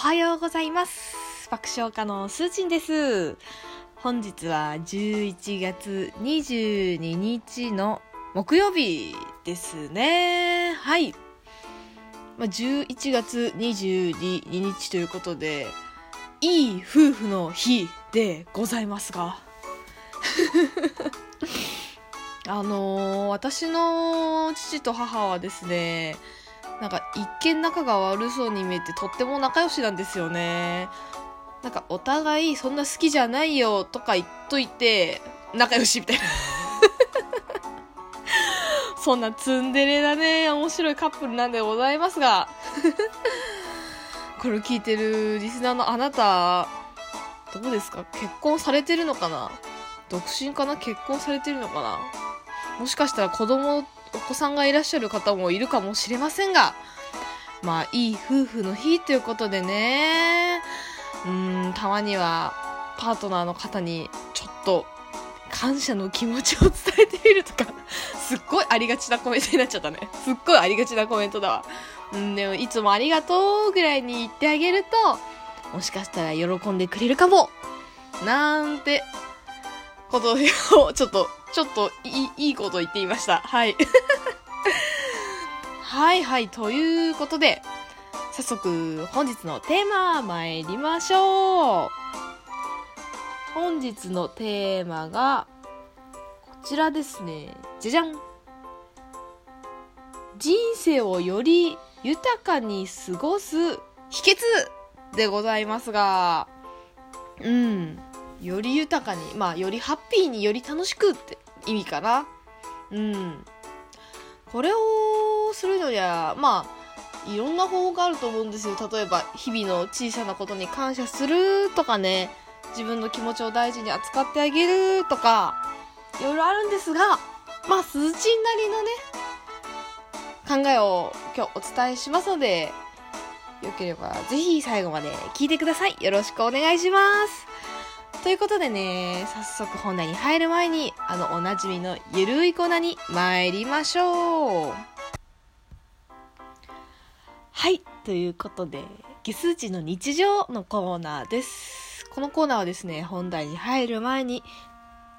おはようございます。爆笑家のすーちんです。本日は11月22日の木曜日ですね。はい。まあ、11月22日ということで、いい夫婦の日でございますが。あのー私の父と母はですね、なんか一見仲が悪そうに見えてとっても仲良しなんですよね。なんかお互いそんな好きじゃないよとか言っといて仲良しみたいな。そんなツンデレなね、面白いカップルなんでございますが。これ聞いてるリスナーのあなた、どうですか？結婚されてるのかな？独身かな？結婚されてるのかな？もしかしたら子供、お子さんがいらっしゃる方もいるかもしれませんが、まあ、いい夫婦の日ということでね、うん、たまにはパートナーの方にちょっと感謝の気持ちを伝えてみるとか、すっごいありがちなコメントになっちゃったね。すっごいありがちなコメントだわ。うん、でもいつもありがとうぐらいに言ってあげると、もしかしたら喜んでくれるかもなんてことを、ちょっと、ちょっといい、いいこと言っていました。はい。はいはい、ということで、早速、本日のテーマ、参りましょう。本日のテーマが、こちらですね。じゃじゃん。人生をより豊かに過ごす秘訣でございますが、うん。より豊かに、まあ、よりハッピーにより楽しくって意味かな。うん。これをするのには、まあ、いろんな方法があると思うんですよ。例えば、日々の小さなことに感謝するとかね、自分の気持ちを大事に扱ってあげるとか、いろいろあるんですが、まあ、鈴ちんなりのね、考えを今日お伝えしますので、よければぜひ最後まで聞いてください。よろしくお願いします。ということでね、早速本題に入る前に、あのおなじみのゆるいコーナーに参りましょう。はい、ということで、ゲス値の日常のコーナーです。このコーナーはですね、本題に入る前に、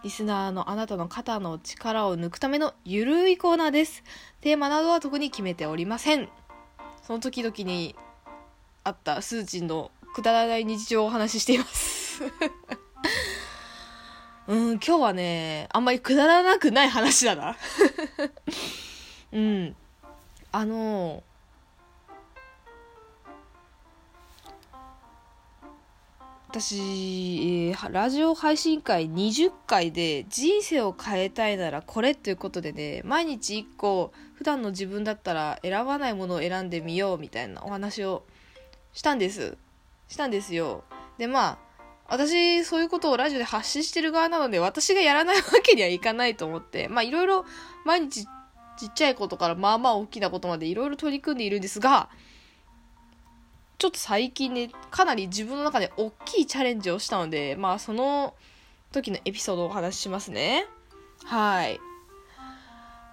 リスナーのあなたの肩の力を抜くためのゆるいコーナーです。テーマなどは特に決めておりません。その時々にあったスーチンのくだらない日常をお話ししています。うん、今日はね、あんまりくだらなくない話だな。うん。あの、私、ラジオ配信会20回で人生を変えたいならこれということでね、毎日1個普段の自分だったら選ばないものを選んでみようみたいなお話をしたんです。したんですよ。で、まあ、私、そういうことをラジオで発信してる側なので、私がやらないわけにはいかないと思って、まあ、いろいろ、毎日、ちっちゃいことから、まあまあ大きなことまでいろいろ取り組んでいるんですが、ちょっと最近ね、かなり自分の中で大きいチャレンジをしたので、まあ、その時のエピソードをお話ししますね。はい。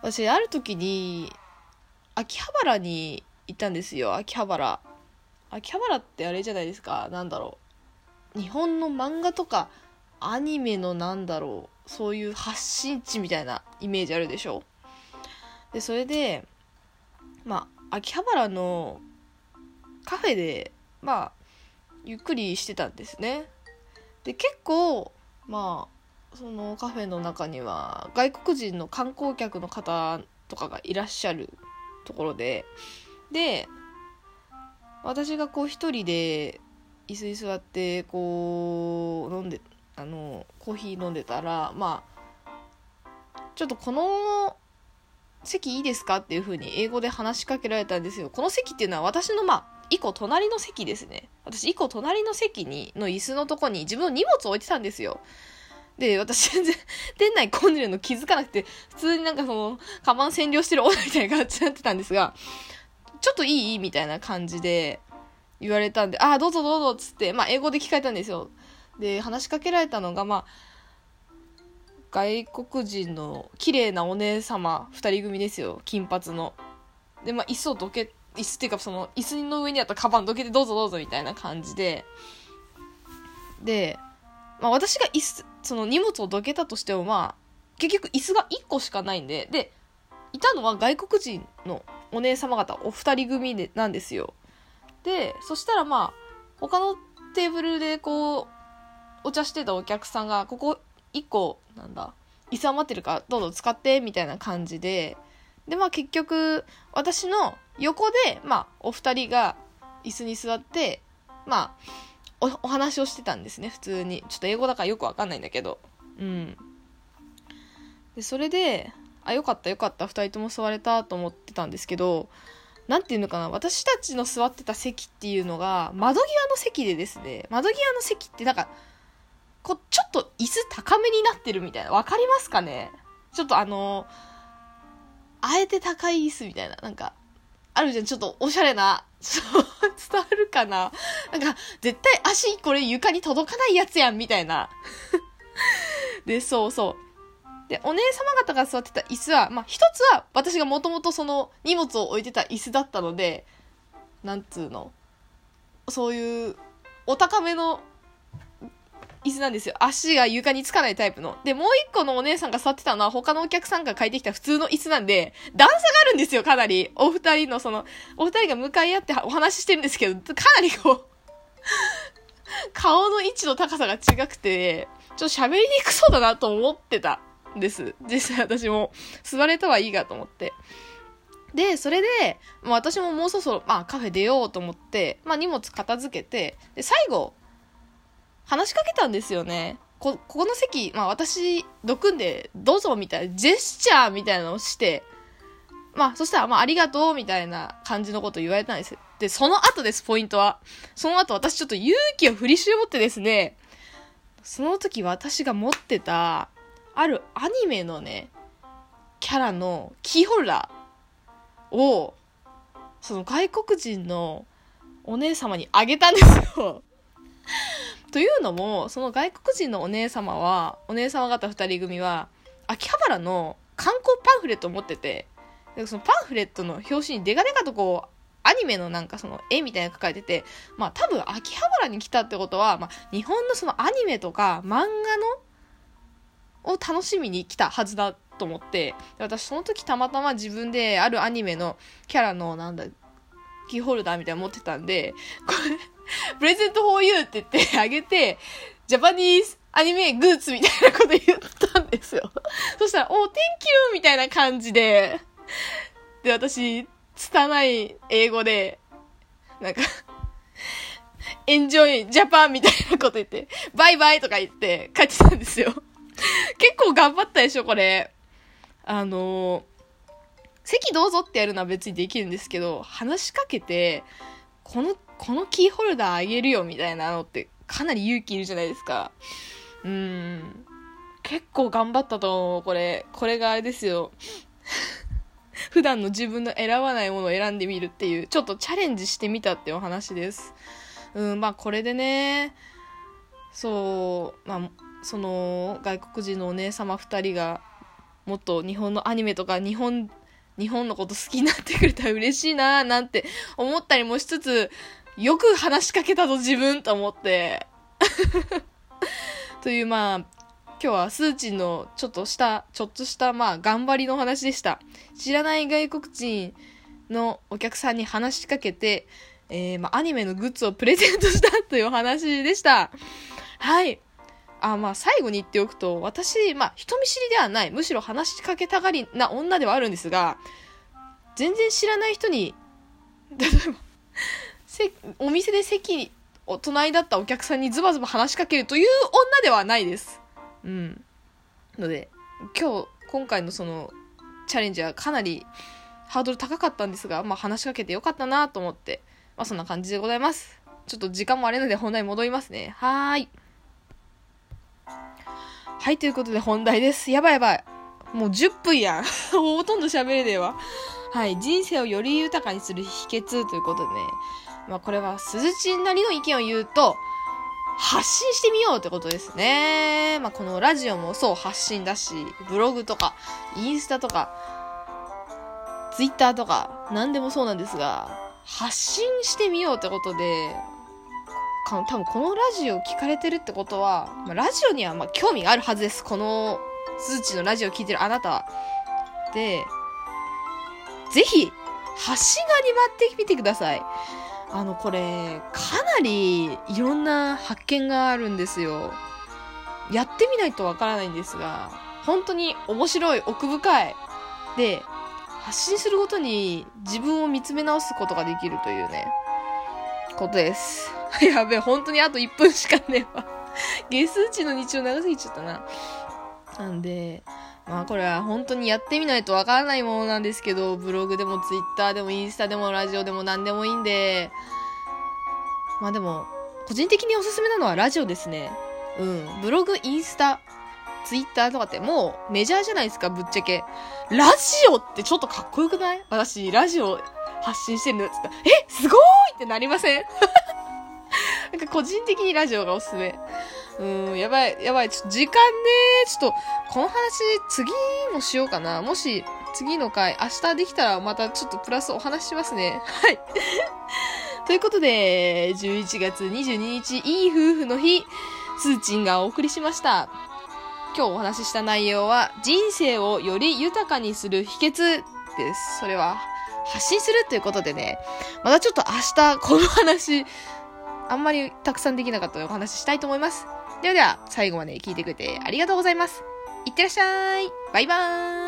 私、ある時に、秋葉原に行ったんですよ、秋葉原。秋葉原ってあれじゃないですか、なんだろう。日本の漫画とかアニメのなんだろうそういう発信地みたいなイメージあるでしょ？でそれでまあ秋葉原のカフェでまあゆっくりしてたんですね。で結構まあそのカフェの中には外国人の観光客の方とかがいらっしゃるところでで私がこう一人で椅子に座ってこう飲んであのコーヒー飲んでたらまあちょっとこの席いいですかっていう風に英語で話しかけられたんですよ。この席っていうのは私のまあ一個隣の席ですね。私一個隣の席にの椅子のとこに自分の荷物を置いてたんですよ。で私全然店内混んでるの気づかなくて普通になんかそのカバン占領してるオーナーみたいな感じになってたんですがちょっといい？みたいな感じで言われたんで、ああ、どうぞどうぞっつって、まあ、英語で聞かれたんですよ。で、話しかけられたのが、まあ、外国人の綺麗なお姉様二人組ですよ。金髪の。で、まあ、椅子をどけ、椅子っていうかその椅子の上にあったカバンどけてどうぞどうぞみたいな感じでで、まあ、私が椅子その荷物をどけたとしてもまあ結局椅子が1個しかないんででいたのは外国人のお姉様方お二人組でなんですよでそしたらまあ他のテーブルでこうお茶してたお客さんがここ1個なんだ椅子余ってるからどうぞ使ってみたいな感じででまあ結局私の横でまあお二人が椅子に座ってまあおお話をしてたんですね普通に。ちょっと英語だからよくわかんないんだけど。うん。でそれであよかったよかった2人とも座れたと思ってたんですけど何ていうのかな私たちの座ってた席っていうのが窓際の席でですね窓際の席ってなんかこうちょっと椅子高めになってるみたいな分かりますかね？ちょっとあのあえて高い椅子みたいななんかあるじゃんちょっとおしゃれな 伝わるかな？なんか絶対足これ床に届かないやつやんみたいな。でそうそう。で、お姉様方が座ってた椅子は、まあ、一つは私がもともとその荷物を置いてた椅子だったので、なんつうの、そういうお高めの椅子なんですよ。足が床につかないタイプの。で、もう一個のお姉さんが座ってたのは他のお客さんが書いてきた普通の椅子なんで、段差があるんですよ、かなり。お二人のその、お二人が向かい合ってお話ししてるんですけど、かなりこう顔の位置の高さが違くて、ちょっと喋りにくそうだなと思ってた。です。実際私も座れたはいいがと思って。で、それで、まあ、私ももうそろそろ、まあ、カフェ出ようと思って、まあ、荷物片付けて、で、最後、話しかけたんですよね。こ、ここの席、まあ、私、どくんで、どうぞ、みたいな、ジェスチャーみたいなのをして、まあ、そしたら、まあ、ありがとう、みたいな感じのこと言われたんですで、その後です、ポイントは。その後、私ちょっと勇気を振り絞ってですね、その時私が持ってた、あるアニメのね、キャラのキーホルダーを、その外国人のお姉様にあげたんですよ。というのも、その外国人のお姉様は、お姉様方二人組は、秋葉原の観光パンフレットを持ってて、そのパンフレットの表紙にデカデカとこう、アニメのなんかその絵みたいなの書かれてて、まあ多分秋葉原に来たってことは、まあ日本のそのアニメとか漫画のを楽しみに来たはずだと思って私その時たまたま自分であるアニメのキャラのなんだキーホルダーみたいなの持ってたんでこれプレゼントフォーユーって言ってあげてジャパニーズアニメグッズみたいなこと言ったんですよそしたら「おー、Thank you!」みたいな感じでで私拙い英語でなんかエンジョイジャパンみたいなこと言って、バイバイとか言って帰ってたんですよ。結構頑張ったでしょ、これ。あの席どうぞってやるのは別にできるんですけど、話しかけて、この、このキーホルダーあげるよみたいなのってかなり勇気いるじゃないですか。うん。結構頑張ったと思う、これ。これがあれですよ。普段の自分の選ばないものを選んでみるっていう、ちょっとチャレンジしてみたっていうお話です。うん、まあこれでね、そう、まあ、その外国人のお姉様2人がもっと日本のアニメとか日本日本のこと好きになってくれたら嬉しいななんて思ったりもしつつよく話しかけたぞ自分と思って。というまあ今日はスーチンのちょっとしたちょっとしたまあ頑張りの話でした。知らない外国人のお客さんに話しかけて、えー、まあ、アニメのグッズをプレゼントしたというお話でした。はい。あまあ最後に言っておくと、私、まあ人見知りではない、むしろ話しかけたがりな女ではあるんですが、全然知らない人に、例えば、お店で席を隣だったお客さんにズバズバ話しかけるという女ではないです。うん。ので、今日、今回のその、チャレンジはかなりハードル高かったんですが、まあ話しかけてよかったなと思って、まあそんな感じでございます。ちょっと時間もあれなので本題戻りますね。はーい。はい、ということで本題です。やばいやばい。もう10分やん。ほとんど喋れねえわ。はい、人生をより豊かにする秘訣ということでね。まあこれは鈴ちなりの意見を言うと、発信してみようってことですね。まあこのラジオもそう発信だし、ブログとか、インスタとか、ツイッターとか、何でもそうなんですが、発信してみようってことで多分このラジオ聞かれてるってことは、まあ、ラジオにはま興味があるはずです。この数値のラジオを聞いてるあなたでぜひ発信側に回ってみてください。あのこれかなりいろんな発見があるんですよ。やってみないとわからないんですが本当に面白い奥深い。で発信するごとに自分を見つめ直すことができるというね。ことです。やべえ本当にあと1分しかねえわ。下数値の日常長すぎちゃったな。なんでまあこれは本当にやってみないとわからないものなんですけどブログでもツイッターでもインスタでもラジオでも何でもいいんで。まあでも個人的におすすめなのはラジオですね。うん。ブログインスタツイッターとかってもうメジャーじゃないですか、ぶっちゃけ。ラジオってちょっとかっこよくない？私、ラジオ発信してるの？って言ったら、え？すごいってなりません？なんか個人的にラジオがおすすめ。うん、やばい、やばい、ちょっと時間ねちょっと、この話、次もしようかな。もし、次の回、明日できたらまたちょっとプラスお話しますね。はい。ということで、11月22日、いい夫婦の日、スーチンがお送りしました。今日お話しした内容は人生をより豊かにする秘訣です。それは発信するということでね、またちょっと明日この話、あんまりたくさんできなかったのでお話ししたいと思います。ではでは、最後まで聞いてくれてありがとうございます。いってらっしゃい。バイバーイ。